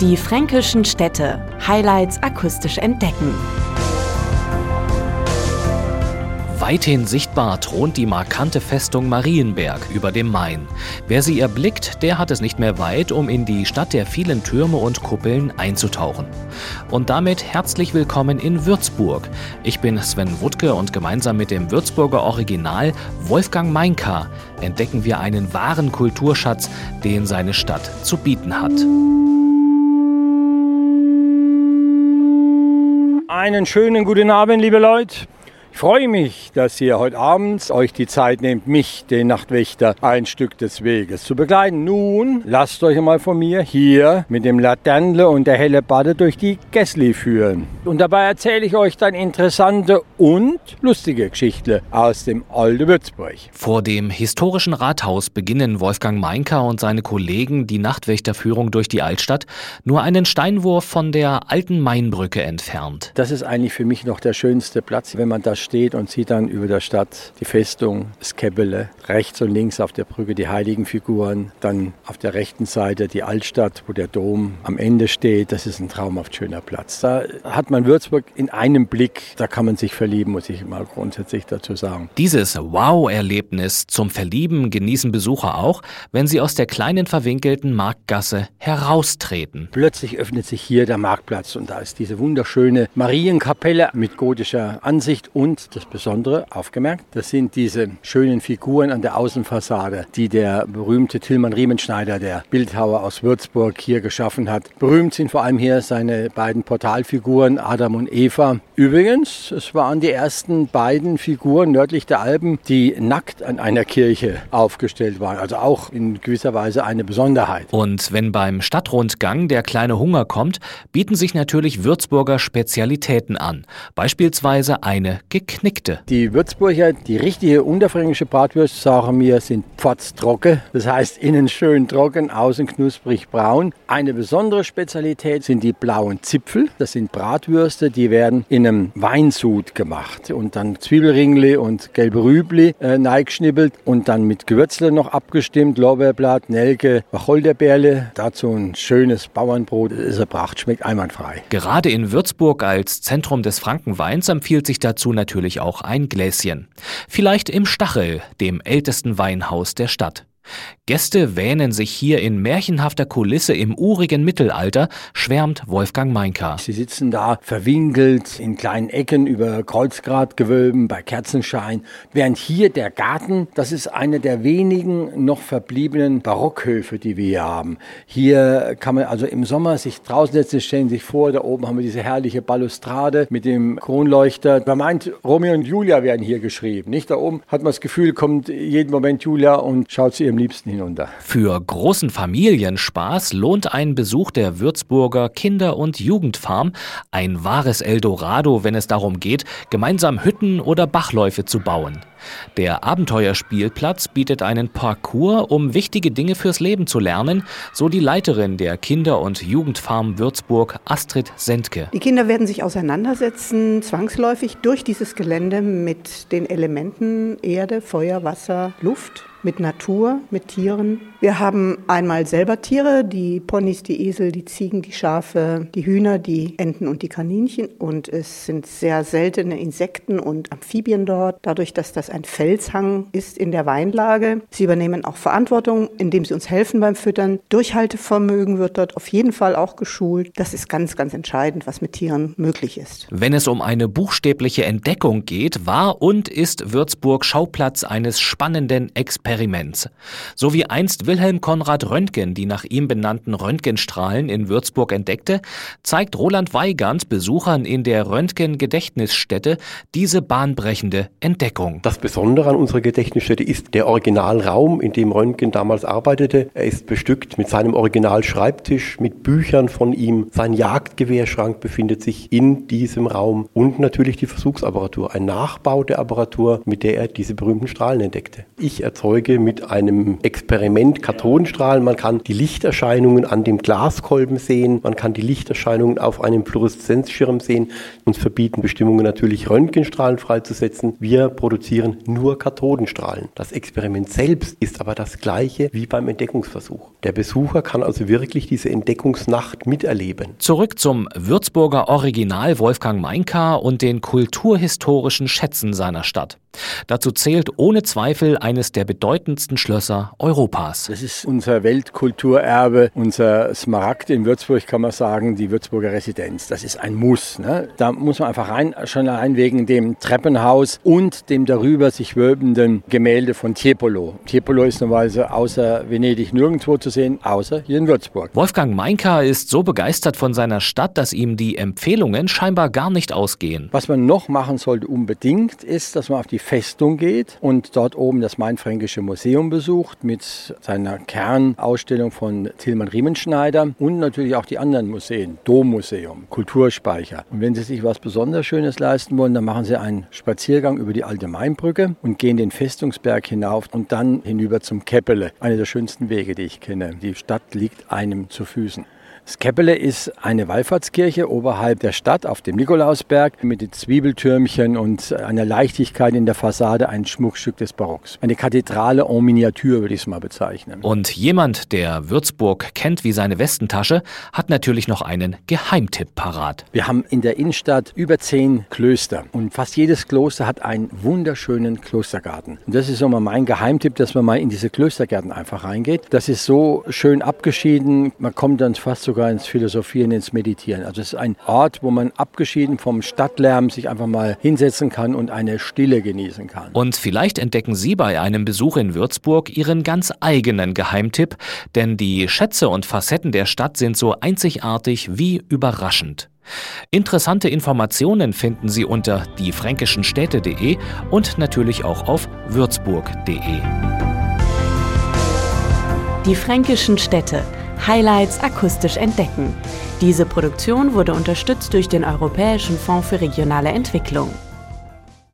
Die fränkischen Städte. Highlights akustisch entdecken. Weithin sichtbar thront die markante Festung Marienberg über dem Main. Wer sie erblickt, der hat es nicht mehr weit, um in die Stadt der vielen Türme und Kuppeln einzutauchen. Und damit herzlich willkommen in Würzburg. Ich bin Sven Wuttke und gemeinsam mit dem Würzburger Original Wolfgang Meinka entdecken wir einen wahren Kulturschatz, den seine Stadt zu bieten hat. Einen schönen guten Abend, liebe Leute. Ich freue mich, dass ihr heute Abend euch die Zeit nehmt, mich, den Nachtwächter, ein Stück des Weges zu begleiten. Nun, lasst euch einmal von mir hier mit dem Laternle und der helle Bade durch die Gessli führen. Und dabei erzähle ich euch dann interessante und lustige Geschichten aus dem alten Würzburg. Vor dem historischen Rathaus beginnen Wolfgang Meinker und seine Kollegen die Nachtwächterführung durch die Altstadt, nur einen Steinwurf von der alten Mainbrücke entfernt. Das ist eigentlich für mich noch der schönste Platz, wenn man da steht und sieht dann über der Stadt die Festung, das Käppele, rechts und links auf der Brücke die heiligen Figuren, dann auf der rechten Seite die Altstadt, wo der Dom am Ende steht. Das ist ein traumhaft schöner Platz. Da hat man Würzburg in einem Blick, da kann man sich verlieben, muss ich mal grundsätzlich dazu sagen. Dieses Wow-Erlebnis zum Verlieben genießen Besucher auch, wenn sie aus der kleinen verwinkelten Marktgasse heraustreten. Plötzlich öffnet sich hier der Marktplatz und da ist diese wunderschöne Marienkapelle mit gotischer Ansicht und und das Besondere, aufgemerkt, das sind diese schönen Figuren an der Außenfassade, die der berühmte Tillmann Riemenschneider, der Bildhauer aus Würzburg, hier geschaffen hat. Berühmt sind vor allem hier seine beiden Portalfiguren Adam und Eva. Übrigens, es waren die ersten beiden Figuren nördlich der Alpen, die nackt an einer Kirche aufgestellt waren. Also auch in gewisser Weise eine Besonderheit. Und wenn beim Stadtrundgang der kleine Hunger kommt, bieten sich natürlich Würzburger Spezialitäten an. Beispielsweise eine geknickte. Die Würzburger, die richtige unterfränkische Bratwurst, sagen mir, sind pfotztrocken. Das heißt, innen schön trocken, außen knusprig braun. Eine besondere Spezialität sind die blauen Zipfel. Das sind Bratwürste, die werden in einem Weinsud gemacht und dann Zwiebelringle und gelbe Rübli äh, neigeschnippelt und dann mit Gewürzle noch abgestimmt. Lorbeerblatt, Nelke, Wacholderbeerle. Dazu ein schönes Bauernbrot. Das ist eine Pracht, schmeckt einwandfrei. Gerade in Würzburg als Zentrum des Frankenweins empfiehlt sich dazu natürlich auch ein Gläschen. Vielleicht im Stachel, dem ältesten Weinhaus der Stadt. Gäste wähnen sich hier in märchenhafter Kulisse im urigen Mittelalter, schwärmt Wolfgang Meinka. Sie sitzen da verwinkelt in kleinen Ecken über Kreuzgratgewölben bei Kerzenschein, während hier der Garten, das ist eine der wenigen noch verbliebenen Barockhöfe, die wir hier haben. Hier kann man also im Sommer sich draußen setzen, stellen sich vor, da oben haben wir diese herrliche Balustrade mit dem Kronleuchter. Man meint, Romeo und Julia werden hier geschrieben, nicht? Da oben hat man das Gefühl, kommt jeden Moment Julia und schaut zu ihrem liebsten hinunter. Für großen Familienspaß lohnt ein Besuch der Würzburger Kinder- und Jugendfarm ein wahres Eldorado, wenn es darum geht, gemeinsam Hütten oder Bachläufe zu bauen. Der Abenteuerspielplatz bietet einen Parcours, um wichtige Dinge fürs Leben zu lernen, so die Leiterin der Kinder- und Jugendfarm Würzburg, Astrid Sendke. Die Kinder werden sich auseinandersetzen, zwangsläufig durch dieses Gelände mit den Elementen Erde, Feuer, Wasser, Luft mit Natur, mit Tieren. Wir haben einmal selber Tiere, die Ponys, die Esel, die Ziegen, die Schafe, die Hühner, die Enten und die Kaninchen. Und es sind sehr seltene Insekten und Amphibien dort, dadurch, dass das ein Felshang ist in der Weinlage. Sie übernehmen auch Verantwortung, indem sie uns helfen beim Füttern. Durchhaltevermögen wird dort auf jeden Fall auch geschult. Das ist ganz, ganz entscheidend, was mit Tieren möglich ist. Wenn es um eine buchstäbliche Entdeckung geht, war und ist Würzburg Schauplatz eines spannenden Experiments. Experiments. So wie einst Wilhelm Konrad Röntgen die nach ihm benannten Röntgenstrahlen in Würzburg entdeckte, zeigt Roland Weigand Besuchern in der Röntgen-Gedächtnisstätte diese bahnbrechende Entdeckung. Das Besondere an unserer Gedächtnisstätte ist der Originalraum, in dem Röntgen damals arbeitete. Er ist bestückt mit seinem Originalschreibtisch, mit Büchern von ihm. Sein Jagdgewehrschrank befindet sich in diesem Raum und natürlich die Versuchsapparatur, ein Nachbau der Apparatur, mit der er diese berühmten Strahlen entdeckte. Ich erzeuge Gebirge mit einem Experiment Kathodenstrahlen. Man kann die Lichterscheinungen an dem Glaskolben sehen, man kann die Lichterscheinungen auf einem Fluoreszenzschirm sehen. Uns verbieten Bestimmungen natürlich Röntgenstrahlen freizusetzen. Wir produzieren nur Kathodenstrahlen. Das Experiment selbst ist aber das gleiche wie beim Entdeckungsversuch. Der Besucher kann also wirklich diese Entdeckungsnacht miterleben. Zurück zum Würzburger Original Wolfgang Meinka und den kulturhistorischen Schätzen seiner Stadt. Dazu zählt ohne Zweifel eines der bedeutendsten Schlösser Europas. Das ist unser Weltkulturerbe, unser Smaragd in Würzburg, kann man sagen, die Würzburger Residenz. Das ist ein Muss. Ne? Da muss man einfach rein, schon allein wegen dem Treppenhaus und dem darüber sich wölbenden Gemälde von Tiepolo. Tiepolo ist normalerweise außer Venedig nirgendwo zu sehen, außer hier in Würzburg. Wolfgang Meinka ist so begeistert von seiner Stadt, dass ihm die Empfehlungen scheinbar gar nicht ausgehen. Was man noch machen sollte unbedingt, ist, dass man auf die Festung geht und dort oben das Mainfränkische Museum besucht mit seiner Kernausstellung von Tilman Riemenschneider und natürlich auch die anderen Museen, Dommuseum, Kulturspeicher. Und wenn Sie sich was besonders Schönes leisten wollen, dann machen Sie einen Spaziergang über die alte Mainbrücke und gehen den Festungsberg hinauf und dann hinüber zum Keppele. Einer der schönsten Wege, die ich kenne. Die Stadt liegt einem zu Füßen. Skeppele ist eine Wallfahrtskirche oberhalb der Stadt auf dem Nikolausberg mit den Zwiebeltürmchen und einer Leichtigkeit in der Fassade, ein Schmuckstück des Barocks. Eine Kathedrale en Miniatur würde ich es mal bezeichnen. Und jemand, der Würzburg kennt wie seine Westentasche, hat natürlich noch einen Geheimtipp parat. Wir haben in der Innenstadt über zehn Klöster und fast jedes Kloster hat einen wunderschönen Klostergarten. Und das ist immer mein Geheimtipp, dass man mal in diese Klostergärten einfach reingeht. Das ist so schön abgeschieden, man kommt dann fast sogar ins Philosophieren, ins Meditieren. Also es ist ein Ort, wo man abgeschieden vom Stadtlärm sich einfach mal hinsetzen kann und eine Stille genießen kann. Und vielleicht entdecken Sie bei einem Besuch in Würzburg Ihren ganz eigenen Geheimtipp, denn die Schätze und Facetten der Stadt sind so einzigartig wie überraschend. Interessante Informationen finden Sie unter diefränkischenstädte.de und natürlich auch auf würzburg.de. Die fränkischen Städte Highlights akustisch entdecken. Diese Produktion wurde unterstützt durch den Europäischen Fonds für regionale Entwicklung.